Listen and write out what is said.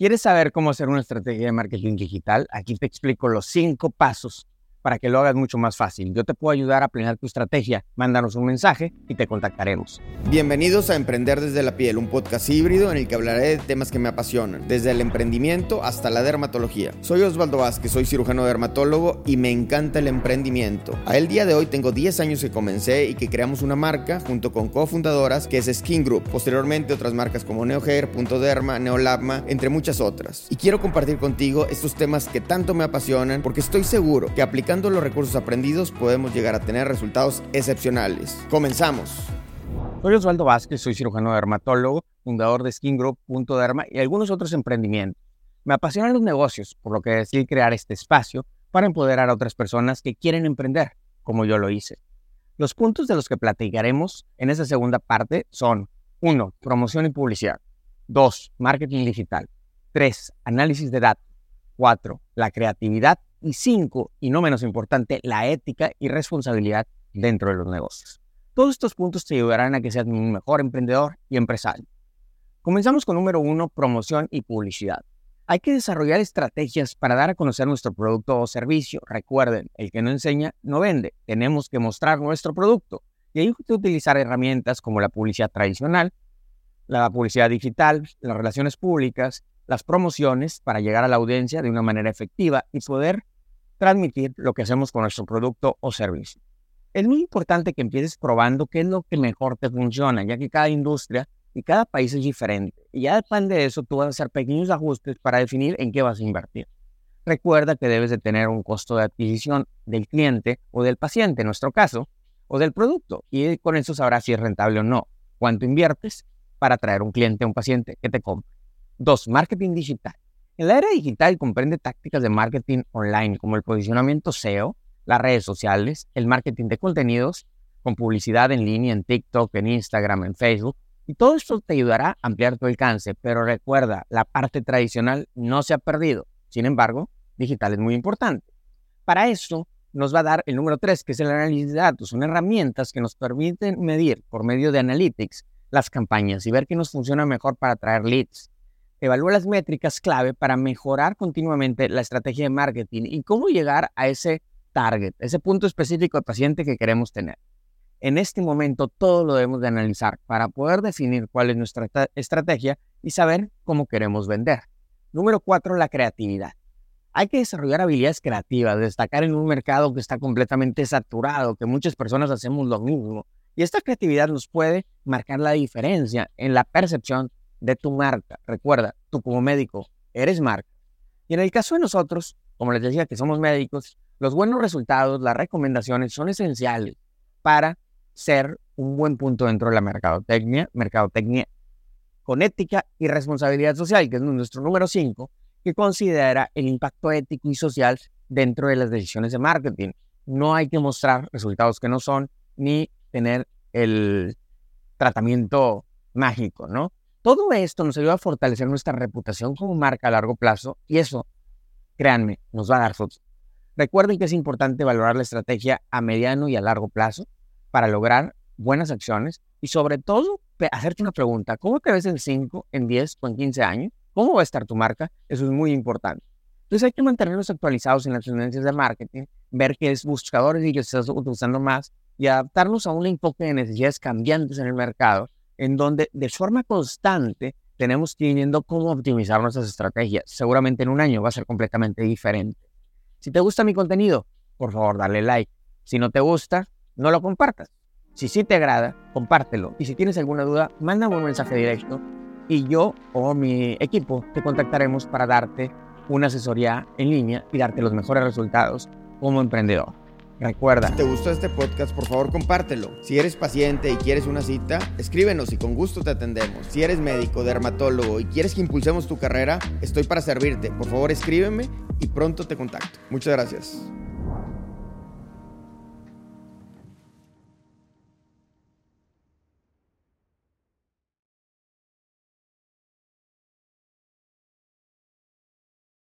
¿Quieres saber cómo hacer una estrategia de marketing digital? Aquí te explico los cinco pasos para que lo hagas mucho más fácil. Yo te puedo ayudar a planear tu estrategia. Mándanos un mensaje y te contactaremos. Bienvenidos a Emprender desde la piel, un podcast híbrido en el que hablaré de temas que me apasionan, desde el emprendimiento hasta la dermatología. Soy Osvaldo Vázquez, soy cirujano dermatólogo y me encanta el emprendimiento. A el día de hoy tengo 10 años que comencé y que creamos una marca junto con cofundadoras que es Skin Group. Posteriormente otras marcas como NeoHair, Punto Derma, Neolabma, entre muchas otras. Y quiero compartir contigo estos temas que tanto me apasionan porque estoy seguro que aplicando Aplicando los recursos aprendidos podemos llegar a tener resultados excepcionales. Comenzamos. Soy Osvaldo Vázquez, soy cirujano dermatólogo, fundador de Skin Group, Punto Derma y algunos otros emprendimientos. Me apasionan los negocios, por lo que decidí crear este espacio para empoderar a otras personas que quieren emprender, como yo lo hice. Los puntos de los que platicaremos en esta segunda parte son 1. Promoción y publicidad. 2. Marketing digital. 3. Análisis de datos. 4. La creatividad y cinco, y no menos importante, la ética y responsabilidad dentro de los negocios. Todos estos puntos te ayudarán a que seas un mejor emprendedor y empresario. Comenzamos con número uno, promoción y publicidad. Hay que desarrollar estrategias para dar a conocer nuestro producto o servicio. Recuerden, el que no enseña no vende. Tenemos que mostrar nuestro producto. Y hay que utilizar herramientas como la publicidad tradicional, la publicidad digital, las relaciones públicas, las promociones para llegar a la audiencia de una manera efectiva y poder transmitir lo que hacemos con nuestro producto o servicio. Es muy importante que empieces probando qué es lo que mejor te funciona, ya que cada industria y cada país es diferente. Y ya depende de eso, tú vas a hacer pequeños ajustes para definir en qué vas a invertir. Recuerda que debes de tener un costo de adquisición del cliente o del paciente, en nuestro caso, o del producto. Y con eso sabrás si es rentable o no. Cuánto inviertes para atraer un cliente o un paciente que te compre. Dos, marketing digital. En la era digital comprende tácticas de marketing online como el posicionamiento SEO, las redes sociales, el marketing de contenidos con publicidad en línea en TikTok, en Instagram, en Facebook. Y todo esto te ayudará a ampliar tu alcance, pero recuerda, la parte tradicional no se ha perdido. Sin embargo, digital es muy importante. Para eso nos va a dar el número 3, que es el análisis de datos. Son herramientas que nos permiten medir por medio de analytics las campañas y ver qué nos funciona mejor para atraer leads, evalúa las métricas clave para mejorar continuamente la estrategia de marketing y cómo llegar a ese target, ese punto específico de paciente que queremos tener. En este momento todo lo debemos de analizar para poder definir cuál es nuestra estrategia y saber cómo queremos vender. Número cuatro, la creatividad. Hay que desarrollar habilidades creativas, destacar en un mercado que está completamente saturado, que muchas personas hacemos lo mismo. Y esta creatividad nos puede marcar la diferencia en la percepción de tu marca. Recuerda, tú como médico eres marca. Y en el caso de nosotros, como les decía que somos médicos, los buenos resultados, las recomendaciones son esenciales para ser un buen punto dentro de la mercadotecnia, mercadotecnia con ética y responsabilidad social, que es nuestro número 5, que considera el impacto ético y social dentro de las decisiones de marketing. No hay que mostrar resultados que no son ni tener el tratamiento mágico, ¿no? Todo esto nos ayuda a fortalecer nuestra reputación como marca a largo plazo y eso, créanme, nos va a dar frutos. Recuerden que es importante valorar la estrategia a mediano y a largo plazo para lograr buenas acciones y sobre todo hacerte una pregunta, ¿cómo te ves en 5, en 10 o en 15 años? ¿Cómo va a estar tu marca? Eso es muy importante. Entonces hay que mantenernos actualizados en las tendencias de marketing, ver qué es buscadores y que estás utilizando más y adaptarnos a un enfoque de necesidades cambiantes en el mercado en donde de forma constante tenemos que ir viendo cómo optimizar nuestras estrategias. Seguramente en un año va a ser completamente diferente. Si te gusta mi contenido, por favor, dale like. Si no te gusta, no lo compartas. Si sí te agrada, compártelo. Y si tienes alguna duda, mándame un mensaje directo y yo o mi equipo te contactaremos para darte una asesoría en línea y darte los mejores resultados como emprendedor. Recuerda. Si te gustó este podcast, por favor compártelo. Si eres paciente y quieres una cita, escríbenos y con gusto te atendemos. Si eres médico, dermatólogo y quieres que impulsemos tu carrera, estoy para servirte. Por favor escríbeme y pronto te contacto. Muchas gracias.